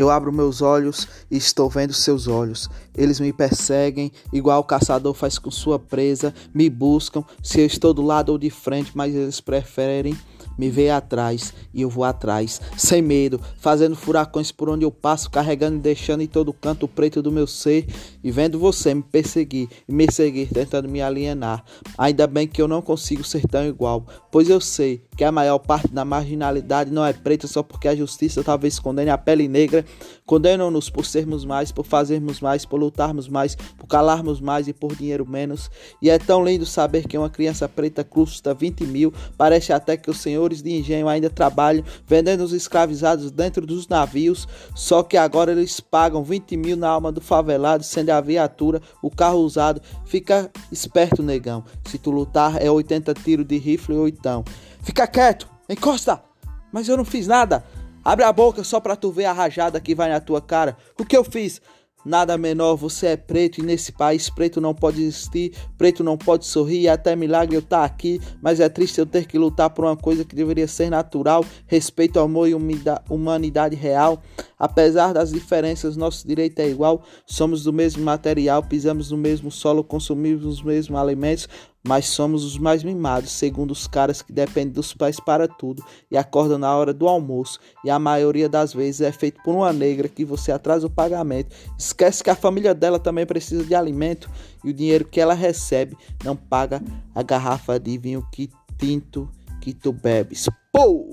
Eu abro meus olhos e estou vendo seus olhos. Eles me perseguem, igual o caçador faz com sua presa, me buscam, se eu estou do lado ou de frente, mas eles preferem me vê atrás e eu vou atrás, sem medo, fazendo furacões por onde eu passo, carregando e deixando em todo canto o preto do meu ser e vendo você me perseguir e me seguir, tentando me alienar. Ainda bem que eu não consigo ser tão igual, pois eu sei que a maior parte da marginalidade não é preta só porque a justiça talvez condene a pele negra, condenam-nos por sermos mais, por fazermos mais, por lutarmos mais, por calarmos mais e por dinheiro menos. E é tão lindo saber que uma criança preta custa 20 mil, parece até que o Senhor de engenho ainda trabalham vendendo os escravizados dentro dos navios, só que agora eles pagam 20 mil na alma do favelado, sendo a viatura, o carro usado. Fica esperto, negão. Se tu lutar, é 80 tiros de rifle ou então. Fica quieto, encosta! Mas eu não fiz nada. Abre a boca só pra tu ver a rajada que vai na tua cara. O que eu fiz? Nada menor, você é preto e nesse país preto não pode existir, preto não pode sorrir, até milagre eu estar tá aqui, mas é triste eu ter que lutar por uma coisa que deveria ser natural, respeito, amor e humanidade real. Apesar das diferenças, nosso direito é igual, somos do mesmo material, pisamos no mesmo solo, consumimos os mesmos alimentos, mas somos os mais mimados, segundo os caras que dependem dos pais para tudo e acordam na hora do almoço. E a maioria das vezes é feito por uma negra que você atrasa o pagamento, esquece que a família dela também precisa de alimento e o dinheiro que ela recebe não paga a garrafa de vinho que tinto que tu bebes. Pô!